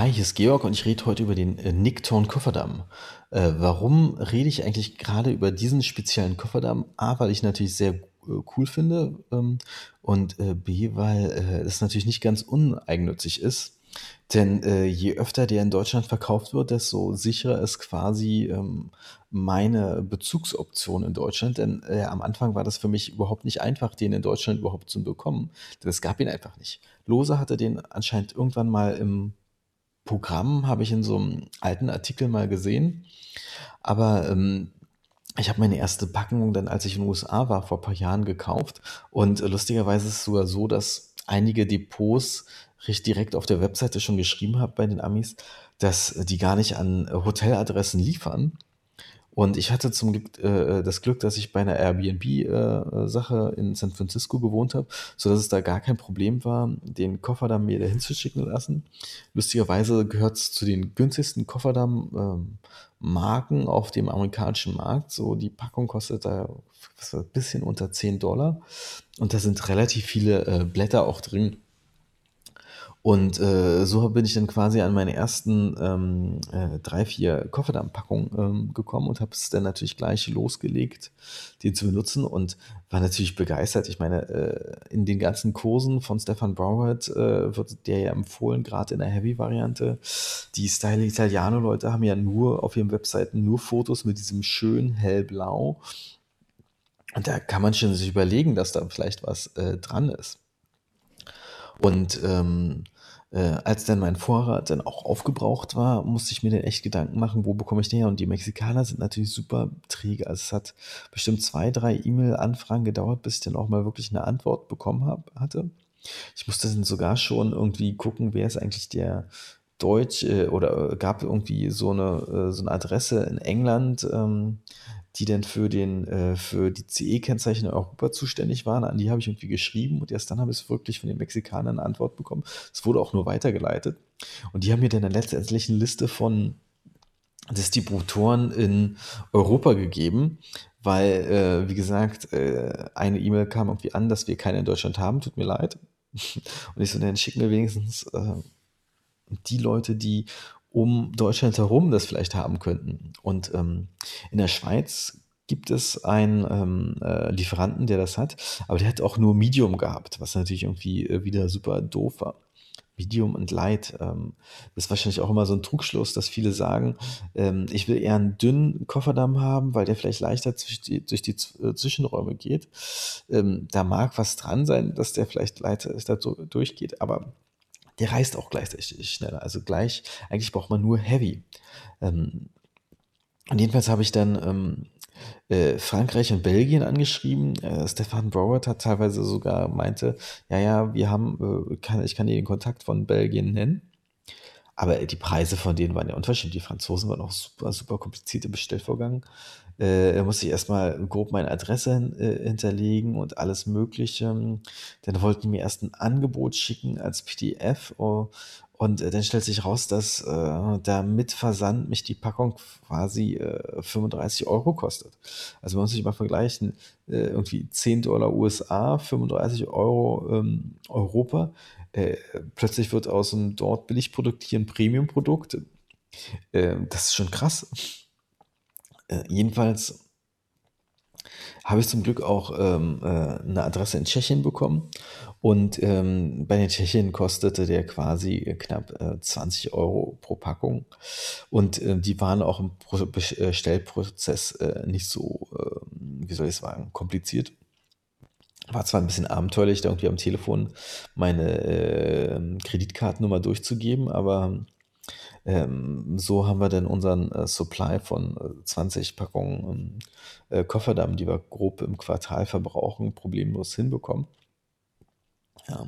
Hi, hier ist Georg und ich rede heute über den äh, Nicktorn Kofferdamm. Äh, warum rede ich eigentlich gerade über diesen speziellen Kofferdamm? A, weil ich natürlich sehr äh, cool finde ähm, und äh, B, weil äh, es natürlich nicht ganz uneigennützig ist. Denn äh, je öfter der in Deutschland verkauft wird, desto sicherer ist quasi ähm, meine Bezugsoption in Deutschland. Denn am Anfang war das für mich überhaupt nicht einfach, den in Deutschland überhaupt zu bekommen. Denn es gab ihn einfach nicht. Lose hatte den anscheinend irgendwann mal im Programm, habe ich in so einem alten Artikel mal gesehen. Aber ähm, ich habe meine erste Packung dann, als ich in den USA war, vor ein paar Jahren gekauft. Und äh, lustigerweise ist es sogar so, dass einige Depots recht direkt auf der Webseite schon geschrieben haben bei den Amis, dass die gar nicht an äh, Hoteladressen liefern. Und ich hatte zum Glück äh, das Glück, dass ich bei einer Airbnb-Sache äh, in San Francisco gewohnt habe, sodass es da gar kein Problem war, den Kofferdamm mir dahin zu schicken lassen. Lustigerweise gehört es zu den günstigsten Kofferdamm-Marken ähm, auf dem amerikanischen Markt. So die Packung kostet da ein bisschen unter 10 Dollar. Und da sind relativ viele äh, Blätter auch drin. Und äh, so bin ich dann quasi an meine ersten ähm, äh, drei, vier Kofferdampfpackungen ähm, gekommen und habe es dann natürlich gleich losgelegt, den zu benutzen und war natürlich begeistert. Ich meine, äh, in den ganzen Kursen von Stefan Brauert äh, wird der ja empfohlen, gerade in der Heavy-Variante. Die Style Italiano-Leute haben ja nur auf ihren Webseiten nur Fotos mit diesem schönen hellblau. Und da kann man schon sich überlegen, dass da vielleicht was äh, dran ist. Und ähm, äh, als dann mein Vorrat dann auch aufgebraucht war, musste ich mir dann echt Gedanken machen, wo bekomme ich den her? Und die Mexikaner sind natürlich super träge. Also es hat bestimmt zwei, drei E-Mail-Anfragen gedauert, bis ich dann auch mal wirklich eine Antwort bekommen hab, hatte. Ich musste dann sogar schon irgendwie gucken, wer ist eigentlich der Deutsch äh, oder äh, gab irgendwie so eine, äh, so eine Adresse in England, ähm, die denn für, den, für die CE-Kennzeichen in Europa zuständig waren. An die habe ich irgendwie geschrieben und erst dann habe ich wirklich von den Mexikanern eine Antwort bekommen. Es wurde auch nur weitergeleitet. Und die haben mir dann letztendlich eine Liste von Distributoren in Europa gegeben, weil, wie gesagt, eine E-Mail kam irgendwie an, dass wir keine in Deutschland haben, tut mir leid. Und ich so, dann schicken wir wenigstens die Leute, die um Deutschland herum das vielleicht haben könnten. Und ähm, in der Schweiz gibt es einen ähm, äh, Lieferanten, der das hat, aber der hat auch nur Medium gehabt, was natürlich irgendwie äh, wieder super doof war. Medium und Light. Ähm, das ist wahrscheinlich auch immer so ein Trugschluss, dass viele sagen, ähm, ich will eher einen dünnen Kofferdamm haben, weil der vielleicht leichter durch die, durch die äh, Zwischenräume geht. Ähm, da mag was dran sein, dass der vielleicht leichter durchgeht, aber der reißt auch gleichzeitig schneller. Also gleich, eigentlich braucht man nur Heavy. Ähm, und jedenfalls habe ich dann ähm, äh, Frankreich und Belgien angeschrieben. Äh, Stefan Broward hat teilweise sogar meinte, ja, ja, wir haben, äh, kann, ich kann dir den Kontakt von Belgien nennen. Aber die Preise von denen waren ja unterschiedlich. Die Franzosen waren auch super, super komplizierte Bestellvorgang. Äh, musste ich erstmal grob meine Adresse äh, hinterlegen und alles Mögliche. Dann wollten die mir erst ein Angebot schicken als PDF. Oh, und äh, dann stellt sich raus, dass äh, da mit Versand mich die Packung quasi äh, 35 Euro kostet. Also man muss sich mal vergleichen, äh, irgendwie 10 Dollar USA, 35 Euro ähm, Europa. Äh, plötzlich wird aus einem dort Billigprodukt hier ein Premium-Produkt. Äh, das ist schon krass. Äh, jedenfalls habe ich zum Glück auch ähm, äh, eine Adresse in Tschechien bekommen. Und ähm, bei den Tschechien kostete der quasi knapp äh, 20 Euro pro Packung. Und die waren auch im Pro Bestellprozess nicht so, ähm, wie soll ich sagen, kompliziert. War zwar ein bisschen abenteuerlich, da irgendwie am Telefon meine äh, Kreditkartennummer durchzugeben, aber ähm, so haben wir dann unseren äh, Supply von äh, 20 Packungen äh, Kofferdamm, die wir grob im Quartal verbrauchen, problemlos hinbekommen. Ja.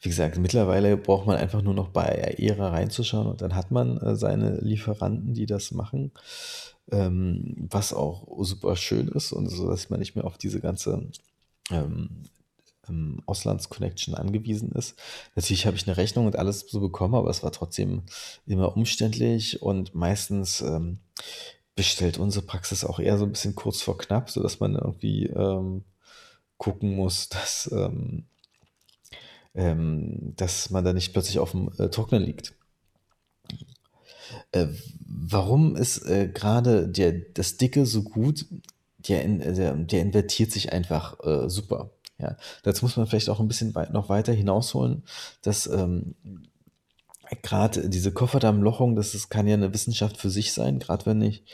Wie gesagt, mittlerweile braucht man einfach nur noch bei Aera reinzuschauen und dann hat man äh, seine Lieferanten, die das machen, ähm, was auch super schön ist und so, dass man nicht mehr auf diese ganze ähm, ähm, Auslandsconnection angewiesen ist. Natürlich habe ich eine Rechnung und alles so bekommen, aber es war trotzdem immer umständlich und meistens ähm, bestellt unsere Praxis auch eher so ein bisschen kurz vor knapp, sodass man irgendwie ähm, gucken muss, dass, ähm, ähm, dass man da nicht plötzlich auf dem äh, Trocknen liegt. Äh, warum ist äh, gerade das Dicke so gut? Der, der, der invertiert sich einfach äh, super. Ja, dazu muss man vielleicht auch ein bisschen weit, noch weiter hinausholen, dass ähm, gerade diese Kofferdammlochung, das ist, kann ja eine Wissenschaft für sich sein. Gerade wenn ich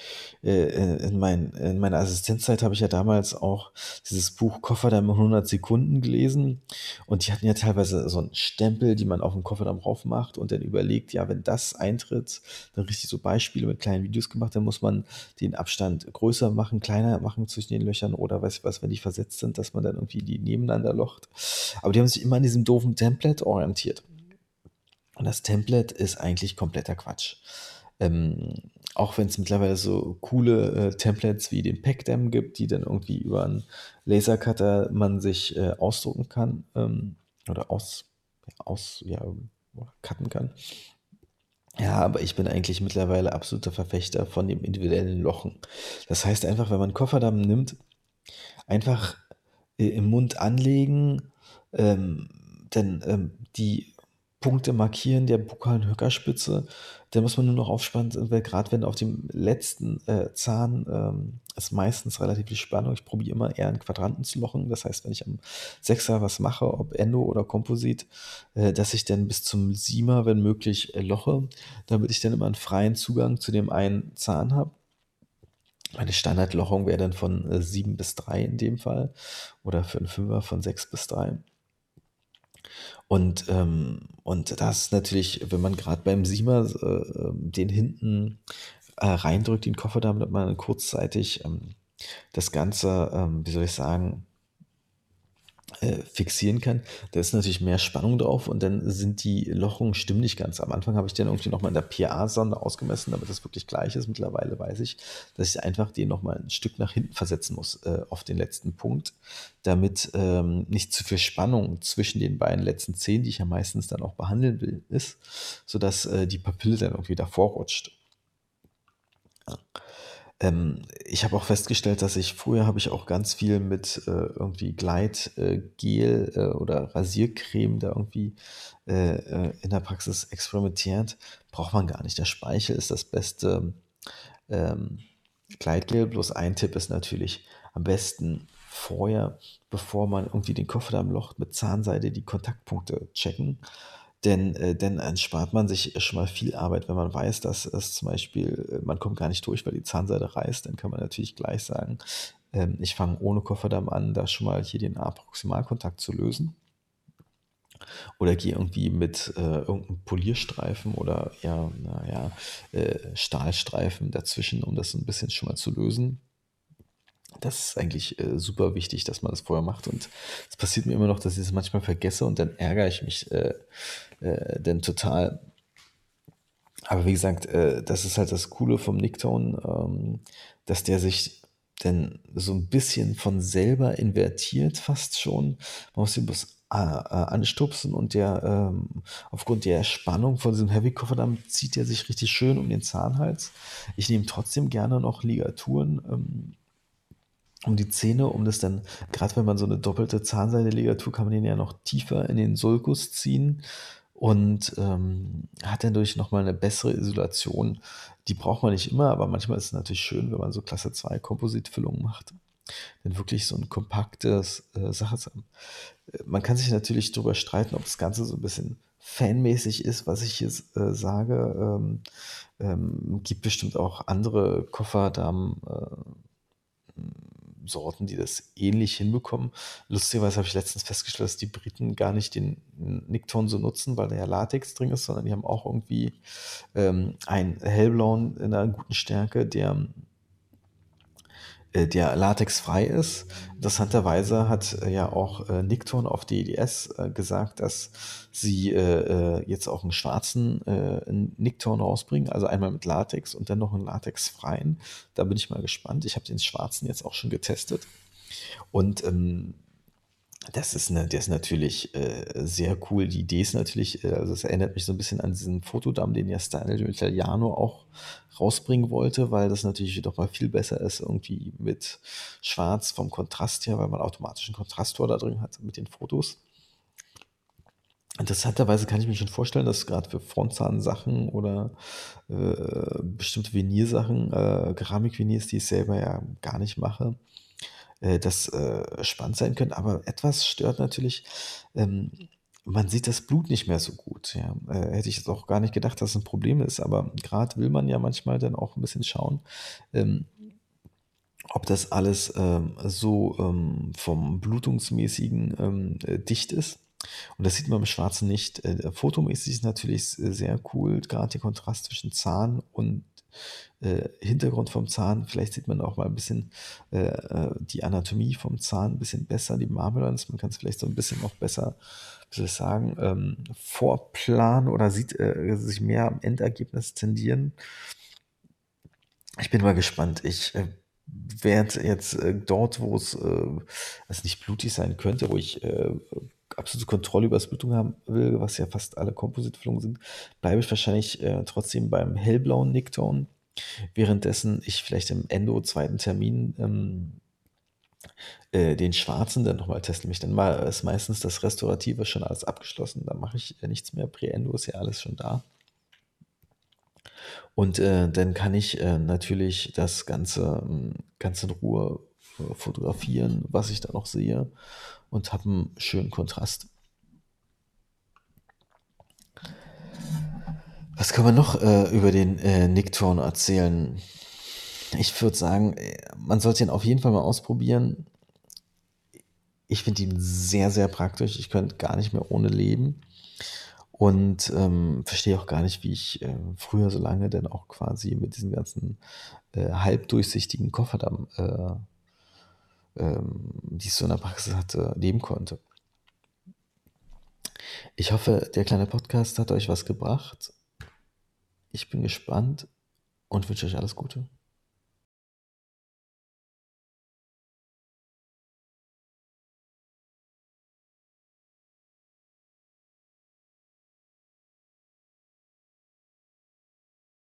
äh, in, mein, in meiner Assistenzzeit habe ich ja damals auch dieses Buch Kofferdamm in 100 Sekunden gelesen. Und die hatten ja teilweise so einen Stempel, die man auf dem Kofferdamm drauf macht und dann überlegt, ja, wenn das eintritt, dann richtig so Beispiele mit kleinen Videos gemacht, dann muss man den Abstand größer machen, kleiner machen zwischen den Löchern oder weiß ich was, wenn die versetzt sind, dass man dann irgendwie die nebeneinander locht. Aber die haben sich immer an diesem doofen Template orientiert. Und das Template ist eigentlich kompletter Quatsch. Ähm, auch wenn es mittlerweile so coole äh, Templates wie den Packdam gibt, die dann irgendwie über einen Lasercutter man sich äh, ausdrucken kann ähm, oder aus, aus ja, cutten kann. Ja, aber ich bin eigentlich mittlerweile absoluter Verfechter von dem individuellen Lochen. Das heißt einfach, wenn man Kofferdamm nimmt, einfach äh, im Mund anlegen, ähm, denn ähm, die Punkte markieren der bukalen Höckerspitze. Da muss man nur noch aufspannen, weil gerade wenn auf dem letzten äh, Zahn ähm, ist meistens relativ viel Spannung. Ich probiere immer eher in Quadranten zu lochen. Das heißt, wenn ich am Sechser was mache, ob Endo oder Komposit, äh, dass ich dann bis zum Siemer, wenn möglich, äh, loche, damit ich dann immer einen freien Zugang zu dem einen Zahn habe. Meine Standardlochung wäre dann von äh, 7 bis 3 in dem Fall oder für einen Fünfer von 6 bis 3. Und, ähm, und das natürlich, wenn man gerade beim Siemer äh, ähm, den hinten äh, reindrückt, den Koffer, damit man kurzzeitig ähm, das Ganze, ähm, wie soll ich sagen, äh, fixieren kann, da ist natürlich mehr Spannung drauf und dann sind die Lochungen stimmen nicht ganz. Am Anfang habe ich den irgendwie nochmal in der PA-Sonde ausgemessen, damit das wirklich gleich ist. Mittlerweile weiß ich, dass ich einfach den nochmal ein Stück nach hinten versetzen muss äh, auf den letzten Punkt, damit ähm, nicht zu viel Spannung zwischen den beiden letzten Zehen, die ich ja meistens dann auch behandeln will, ist, sodass äh, die Papille dann irgendwie davor rutscht. Ja. Ähm, ich habe auch festgestellt, dass ich früher habe ich auch ganz viel mit äh, irgendwie Gleitgel äh, oder Rasiercreme da irgendwie äh, äh, in der Praxis experimentiert. Braucht man gar nicht. Der Speichel ist das beste ähm, Gleitgel. Bloß ein Tipp ist natürlich am besten vorher, bevor man irgendwie den Kofferdamm locht, mit Zahnseide die Kontaktpunkte checken denn, äh, denn spart man sich schon mal viel Arbeit, wenn man weiß, dass es zum Beispiel, äh, man kommt gar nicht durch, weil die Zahnseide reißt, dann kann man natürlich gleich sagen, ähm, ich fange ohne Kofferdamm an, da schon mal hier den A-Proximalkontakt zu lösen. Oder gehe irgendwie mit äh, irgendeinem Polierstreifen oder ja, naja, äh, Stahlstreifen dazwischen, um das ein bisschen schon mal zu lösen. Das ist eigentlich äh, super wichtig, dass man das vorher macht. Und es passiert mir immer noch, dass ich es manchmal vergesse und dann ärgere ich mich äh, äh, denn total. Aber wie gesagt, äh, das ist halt das Coole vom Nicktone, ähm, dass der sich denn so ein bisschen von selber invertiert, fast schon. Man muss ihn bloß äh, äh, anstupsen und der ähm, aufgrund der Spannung von diesem Heavy Kofferdamm zieht er sich richtig schön um den Zahnhals. Ich nehme trotzdem gerne noch Ligaturen ähm, um die Zähne, um das dann, gerade wenn man so eine doppelte Zahnseide-Ligatur, kann man den ja noch tiefer in den Sulkus ziehen und ähm, hat dadurch nochmal eine bessere Isolation. Die braucht man nicht immer, aber manchmal ist es natürlich schön, wenn man so Klasse 2 Kompositfüllungen macht. Denn wirklich so ein kompaktes äh, Sache. Äh, man kann sich natürlich darüber streiten, ob das Ganze so ein bisschen fanmäßig ist, was ich jetzt äh, sage. Ähm, ähm, gibt bestimmt auch andere Kofferdamen. Äh, Sorten, die das ähnlich hinbekommen. Lustigerweise habe ich letztens festgestellt, dass die Briten gar nicht den Nickton so nutzen, weil da ja Latex drin ist, sondern die haben auch irgendwie ähm, einen hellblauen in einer guten Stärke, der der latexfrei ist. Interessanterweise hat äh, ja auch äh, Nickton auf DDS äh, gesagt, dass sie äh, äh, jetzt auch einen schwarzen äh, Nickton rausbringen, also einmal mit Latex und dann noch einen latexfreien. Da bin ich mal gespannt. Ich habe den schwarzen jetzt auch schon getestet. Und ähm, das ist, ne, der ist natürlich äh, sehr cool. Die Idee ist natürlich, äh, also es erinnert mich so ein bisschen an diesen Fotodamm, den ja Style Italiano auch rausbringen wollte, weil das natürlich doch mal viel besser ist, irgendwie mit Schwarz vom Kontrast her, weil man automatisch einen Kontrastor da drin hat mit den Fotos. Interessanterweise kann ich mir schon vorstellen, dass grad für Frontzahnsachen oder, äh, bestimmte Veniersachen, äh, Keramikveneers, die ich selber ja gar nicht mache, äh, das, äh, spannend sein können. Aber etwas stört natürlich, ähm, man sieht das Blut nicht mehr so gut, ja. Äh, hätte ich jetzt auch gar nicht gedacht, dass es 'n Problem ist, aber grad will man ja manchmal dann auch 'n bisschen schauen, ähm, ob das alles, ähm, so, ähm, vom Blutungsmäßigen, ähm, äh, dicht ist. Und das sieht man im Schwarzen nicht. Äh, fotomäßig ist natürlich sehr cool, grad der Kontrast zwischen Zahn und, äh, Hintergrund vom Zahn. Vielleicht sieht man auch mal 'n bisschen, äh, äh, die Anatomie vom Zahn 'n bisschen besser, die Marmelons. Man kann's vielleicht so 'n bisschen noch besser, wie sagen, ähm, vorplanen oder sieht, äh, sich mehr am Endergebnis tendieren. Ich bin mal gespannt. Ich, äh, werde jetzt, äh, dort, wo es, also nicht blutig sein könnte, wo ich, absolute Kontrolle über das Blutung haben will, was ja fast alle Composite-Füllungen sind, bleibe ich wahrscheinlich, äh, trotzdem beim hellblauen Nicktone, währenddessen ich vielleicht im Endo zweiten Termin, ähm, äh, den schwarzen dann noch mal teste. Nämlich dann mal ist meistens das Restaurative schon alles abgeschlossen. Da mache ich, äh, nichts mehr. Präendo ist ja alles schon da. Und, äh, dann kann ich, äh, natürlich das Ganze, hm, ganz in Ruhe, fotografieren, was ich da noch sehe und habe 'n schönen Kontrast. Was kann man noch, äh, über den, äh, Nicktone erzählen? Ich würde sagen, äh, man sollte ihn auf jeden Fall mal ausprobieren. Ich finde ihn sehr, sehr praktisch. Ich könnte gar nicht mehr ohne leben und, ähm, verstehe auch gar nicht, wie ich, äh, früher so lange denn auch quasi mit diesen ganzen, äh, halbdurchsichtigen Kofferdamm, äh, ähm, die ich so in der Praxis hatte, leben konnte. Ich hoffe, der kleine Podcast hat euch was gebracht. Ich bin gespannt und wünsche euch alles Gute.